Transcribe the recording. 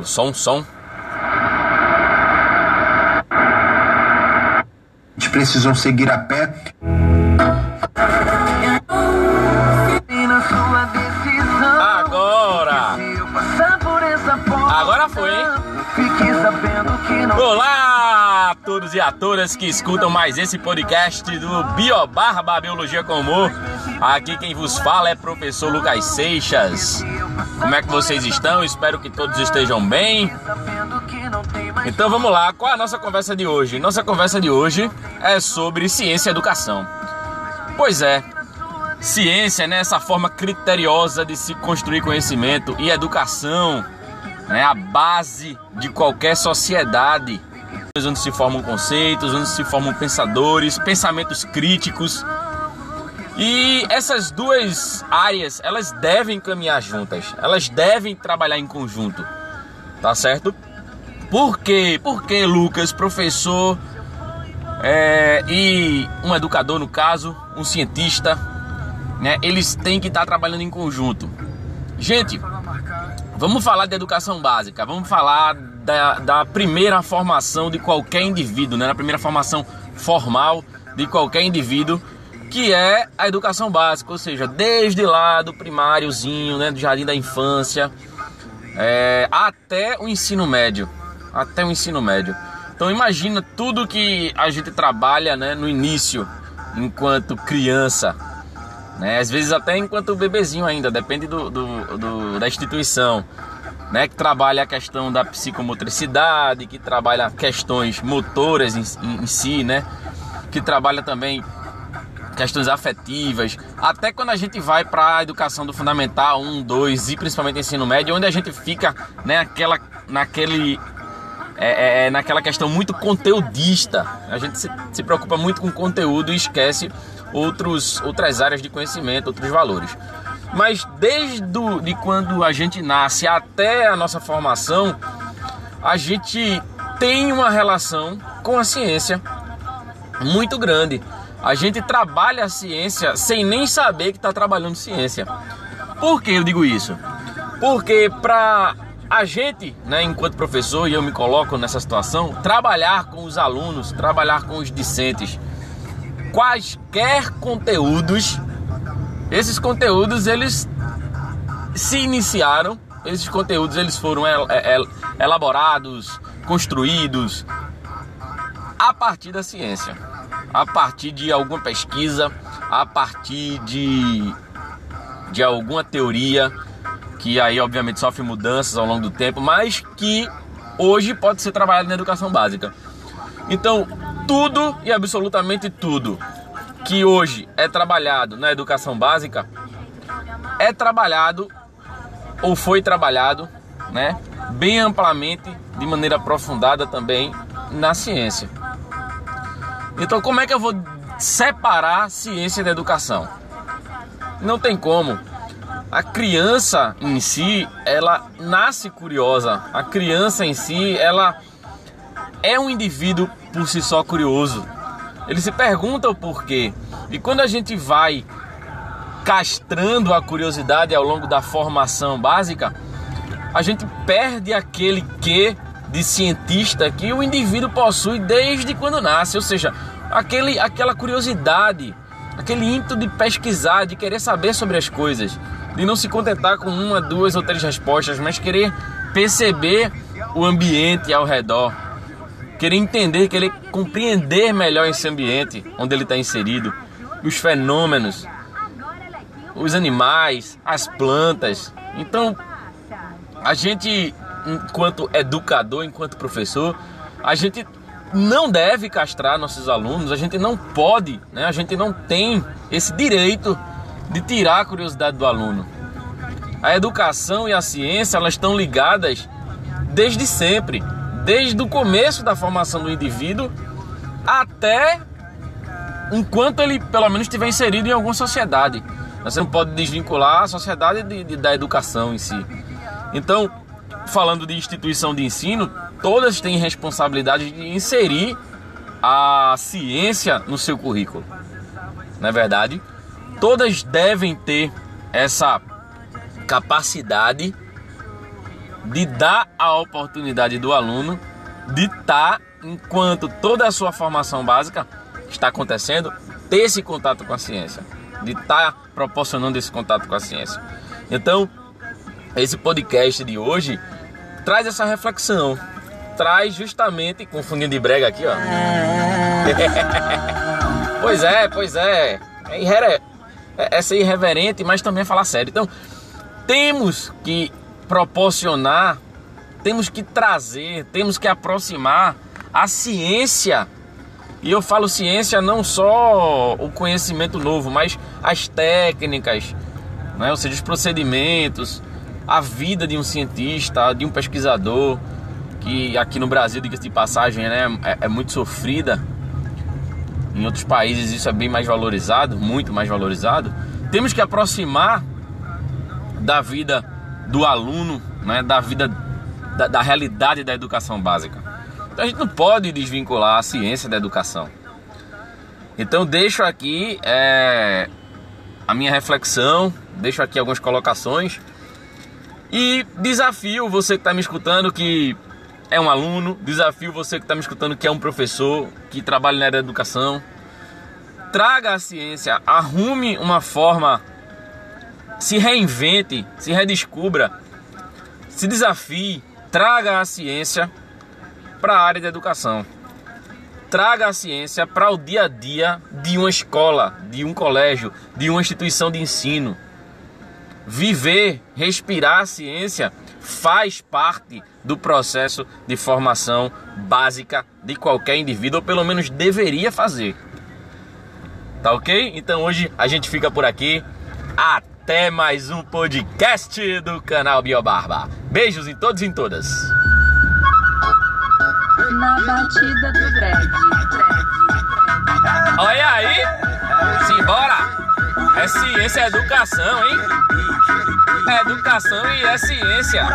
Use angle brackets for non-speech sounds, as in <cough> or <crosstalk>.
O som, som. A gente precisou seguir a pé. Agora! Agora foi, hein? Olá a todos e a todas que escutam mais esse podcast do Biobarba Biologia Comum. Aqui quem vos fala é professor Lucas Seixas. Como é que vocês estão? Espero que todos estejam bem. Então vamos lá, qual é a nossa conversa de hoje? Nossa conversa de hoje é sobre ciência e educação. Pois é, ciência, né, essa forma criteriosa de se construir conhecimento e educação, né, a base de qualquer sociedade, onde se formam conceitos, onde se formam pensadores, pensamentos críticos. E essas duas áreas, elas devem caminhar juntas, elas devem trabalhar em conjunto, tá certo? Por quê? Porque Lucas, professor é, e um educador, no caso, um cientista, né, eles têm que estar trabalhando em conjunto. Gente, vamos falar de educação básica, vamos falar da, da primeira formação de qualquer indivíduo, né, na primeira formação formal de qualquer indivíduo, que é a educação básica, ou seja, desde lá do primáriozinho, né, do jardim da infância, é, até o ensino médio, até o ensino médio. Então imagina tudo que a gente trabalha, né, no início, enquanto criança, né? Às vezes até enquanto bebezinho ainda, depende do, do, do, da instituição, né? Que trabalha a questão da psicomotricidade, que trabalha questões motoras em, em, em si, né? Que trabalha também questões afetivas, até quando a gente vai para a educação do fundamental 1, 2 e principalmente ensino médio, onde a gente fica, né, aquela, naquele é, é, é, naquela questão muito conteudista. A gente se, se preocupa muito com conteúdo e esquece outros, outras áreas de conhecimento, outros valores. Mas desde do, de quando a gente nasce até a nossa formação, a gente tem uma relação com a ciência muito grande. A gente trabalha a ciência sem nem saber que está trabalhando ciência. Por que eu digo isso? Porque para a gente, né, enquanto professor, e eu me coloco nessa situação, trabalhar com os alunos, trabalhar com os discentes, quaisquer conteúdos, esses conteúdos eles se iniciaram, esses conteúdos eles foram elaborados, construídos a partir da ciência, a partir de alguma pesquisa, a partir de, de alguma teoria que aí obviamente sofre mudanças ao longo do tempo, mas que hoje pode ser trabalhado na educação básica. Então, tudo e absolutamente tudo que hoje é trabalhado na educação básica é trabalhado ou foi trabalhado, né, bem amplamente, de maneira aprofundada também na ciência. Então, como é que eu vou separar ciência da educação? Não tem como a criança em si, ela nasce curiosa. A criança em si, ela é um indivíduo por si só curioso. Ele se pergunta o porquê. E quando a gente vai castrando a curiosidade ao longo da formação básica, a gente perde aquele que de cientista que o indivíduo possui desde quando nasce, ou seja, aquele, aquela curiosidade, aquele ímpeto de pesquisar, de querer saber sobre as coisas de não se contentar com uma, duas ou três respostas, mas querer perceber o ambiente ao redor, querer entender, querer compreender melhor esse ambiente onde ele está inserido, os fenômenos, os animais, as plantas. Então, a gente, enquanto educador, enquanto professor, a gente não deve castrar nossos alunos, a gente não pode, né? a gente não tem esse direito de tirar a curiosidade do aluno. A educação e a ciência elas estão ligadas desde sempre, desde o começo da formação do indivíduo até enquanto ele pelo menos estiver inserido em alguma sociedade. Você não pode desvincular a sociedade de, de, da educação em si. Então, falando de instituição de ensino, todas têm responsabilidade de inserir a ciência no seu currículo. Não é verdade? todas devem ter essa capacidade de dar a oportunidade do aluno de estar, tá, enquanto toda a sua formação básica está acontecendo, ter esse contato com a ciência, de estar tá proporcionando esse contato com a ciência. Então, esse podcast de hoje traz essa reflexão, traz justamente, confundindo de brega aqui, ó. <laughs> pois é, pois é. É, irre... É, é ser irreverente, mas também é falar sério. Então, temos que proporcionar, temos que trazer, temos que aproximar a ciência. E eu falo ciência não só o conhecimento novo, mas as técnicas, né? ou seja, os procedimentos, a vida de um cientista, de um pesquisador, que aqui no Brasil, diga-se de passagem, né, é, é muito sofrida. Em outros países isso é bem mais valorizado, muito mais valorizado. Temos que aproximar da vida do aluno, né, da vida da, da realidade da educação básica. Então a gente não pode desvincular a ciência da educação. Então deixo aqui é, a minha reflexão, deixo aqui algumas colocações e desafio você que está me escutando que é um aluno, desafio você que está me escutando que é um professor, que trabalha na área da educação. Traga a ciência, arrume uma forma, se reinvente, se redescubra, se desafie, traga a ciência para a área da educação. Traga a ciência para o dia a dia de uma escola, de um colégio, de uma instituição de ensino. Viver, respirar a ciência faz parte do processo de formação básica de qualquer indivíduo, ou pelo menos deveria fazer. Tá ok? Então hoje a gente fica por aqui. Até mais um podcast do canal Biobarba. Beijos em todos e em todas. Na batida do drag. Olha aí! Simbora! É ciência, é educação, hein? Educação e é ciência.